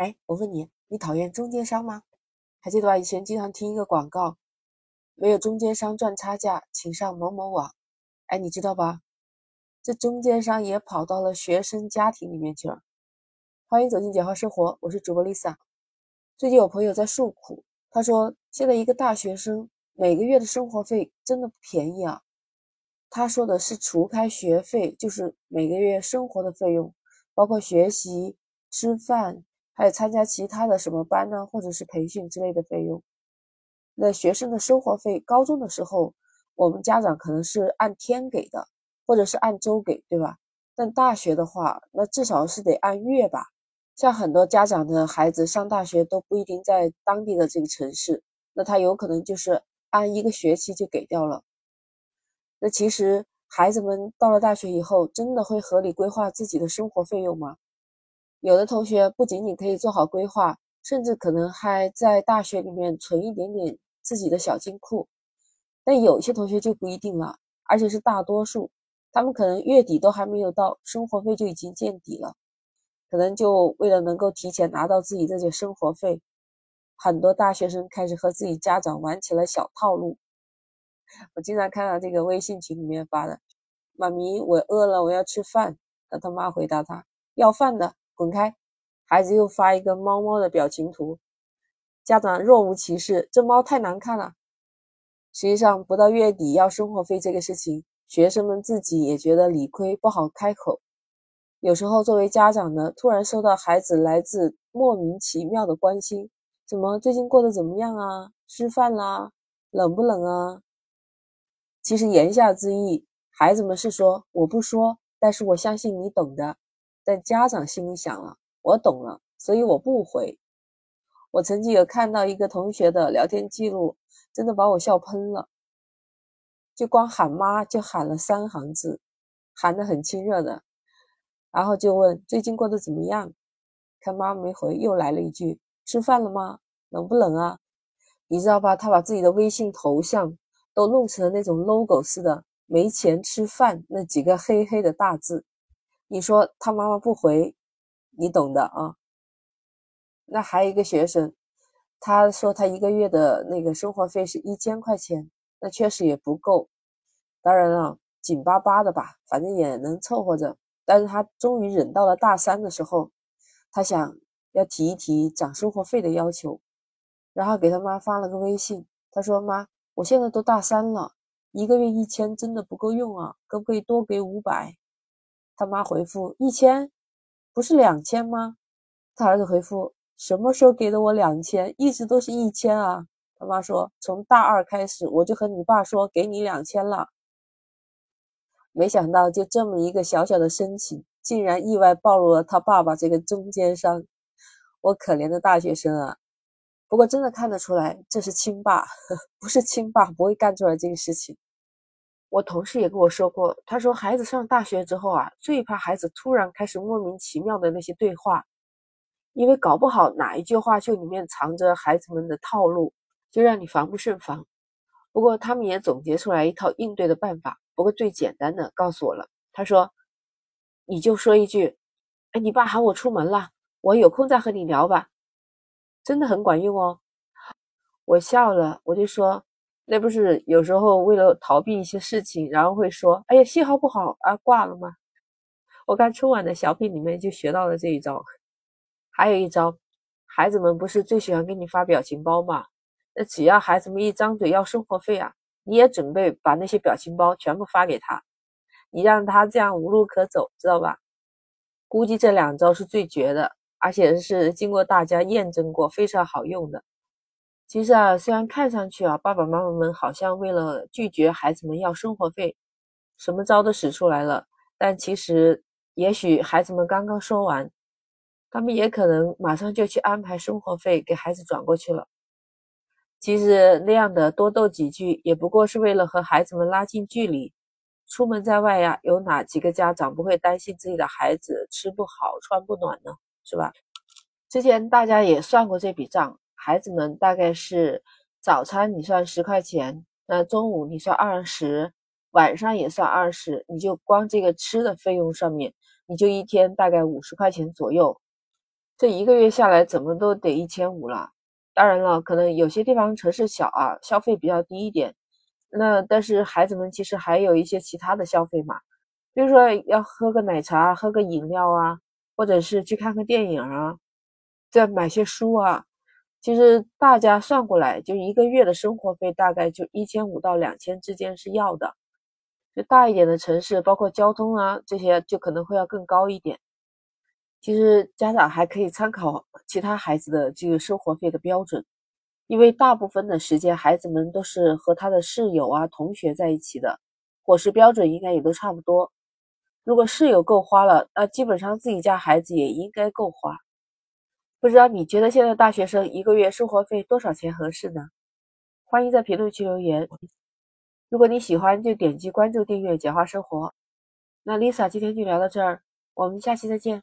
哎，我问你，你讨厌中间商吗？还记得吧？以前经常听一个广告，没有中间商赚差价，请上某某网。哎，你知道吧？这中间商也跑到了学生家庭里面去了。欢迎走进简化生活，我是主播 Lisa。最近有朋友在诉苦，他说现在一个大学生每个月的生活费真的不便宜啊。他说的是除开学费，就是每个月生活的费用，包括学习、吃饭。还参加其他的什么班呢，或者是培训之类的费用。那学生的生活费，高中的时候，我们家长可能是按天给的，或者是按周给，对吧？但大学的话，那至少是得按月吧。像很多家长的孩子上大学都不一定在当地的这个城市，那他有可能就是按一个学期就给掉了。那其实孩子们到了大学以后，真的会合理规划自己的生活费用吗？有的同学不仅仅可以做好规划，甚至可能还在大学里面存一点点自己的小金库。但有些同学就不一定了，而且是大多数，他们可能月底都还没有到，生活费就已经见底了。可能就为了能够提前拿到自己这些生活费，很多大学生开始和自己家长玩起了小套路。我经常看到这个微信群里面发的：“妈咪，我饿了，我要吃饭。”那他妈回答他：“要饭的。”滚开！孩子又发一个猫猫的表情图，家长若无其事，这猫太难看了。实际上，不到月底要生活费这个事情，学生们自己也觉得理亏，不好开口。有时候，作为家长的，突然收到孩子来自莫名其妙的关心，怎么最近过得怎么样啊？吃饭啦？冷不冷啊？其实言下之意，孩子们是说我不说，但是我相信你懂的。但家长心里想了，我懂了，所以我不回。我曾经有看到一个同学的聊天记录，真的把我笑喷了。就光喊妈就喊了三行字，喊得很亲热的，然后就问最近过得怎么样。看妈没回，又来了一句吃饭了吗？冷不冷啊？你知道吧？他把自己的微信头像都弄成了那种 logo 似的，没钱吃饭那几个黑黑的大字。你说他妈妈不回，你懂的啊。那还有一个学生，他说他一个月的那个生活费是一千块钱，那确实也不够。当然了，紧巴巴的吧，反正也能凑合着。但是他终于忍到了大三的时候，他想要提一提涨生活费的要求，然后给他妈发了个微信，他说：“妈，我现在都大三了，一个月一千真的不够用啊，可不可以多给五百？”他妈回复一千，不是两千吗？他儿子回复什么时候给的我两千？一直都是一千啊。他妈说从大二开始我就和你爸说给你两千了。没想到就这么一个小小的申请，竟然意外暴露了他爸爸这个中间商。我可怜的大学生啊！不过真的看得出来，这是亲爸，不是亲爸不会干出来这个事情。我同事也跟我说过，他说孩子上大学之后啊，最怕孩子突然开始莫名其妙的那些对话，因为搞不好哪一句话就里面藏着孩子们的套路，就让你防不胜防。不过他们也总结出来一套应对的办法，不过最简单的告诉我了，他说你就说一句，哎，你爸喊我出门了，我有空再和你聊吧，真的很管用哦。我笑了，我就说。那不是有时候为了逃避一些事情，然后会说：“哎呀，信号不好啊，挂了吗？”我看春晚的小品里面就学到了这一招。还有一招，孩子们不是最喜欢给你发表情包吗？那只要孩子们一张嘴要生活费啊，你也准备把那些表情包全部发给他，你让他这样无路可走，知道吧？估计这两招是最绝的，而且是经过大家验证过，非常好用的。其实啊，虽然看上去啊，爸爸妈妈们好像为了拒绝孩子们要生活费，什么招都使出来了，但其实，也许孩子们刚刚说完，他们也可能马上就去安排生活费给孩子转过去了。其实那样的多斗几句，也不过是为了和孩子们拉近距离。出门在外呀，有哪几个家长不会担心自己的孩子吃不好、穿不暖呢？是吧？之前大家也算过这笔账。孩子们大概是早餐你算十块钱，那中午你算二十，晚上也算二十，你就光这个吃的费用上面，你就一天大概五十块钱左右。这一个月下来怎么都得一千五了。当然了，可能有些地方城市小啊，消费比较低一点。那但是孩子们其实还有一些其他的消费嘛，比如说要喝个奶茶、喝个饮料啊，或者是去看个电影啊，再买些书啊。其实大家算过来，就一个月的生活费大概就一千五到两千之间是要的。就大一点的城市，包括交通啊这些，就可能会要更高一点。其实家长还可以参考其他孩子的这个生活费的标准，因为大部分的时间孩子们都是和他的室友啊、同学在一起的，伙食标准应该也都差不多。如果室友够花了，那基本上自己家孩子也应该够花。不知道你觉得现在大学生一个月生活费多少钱合适呢？欢迎在评论区留言。如果你喜欢，就点击关注、订阅“简化生活”。那 Lisa 今天就聊到这儿，我们下期再见。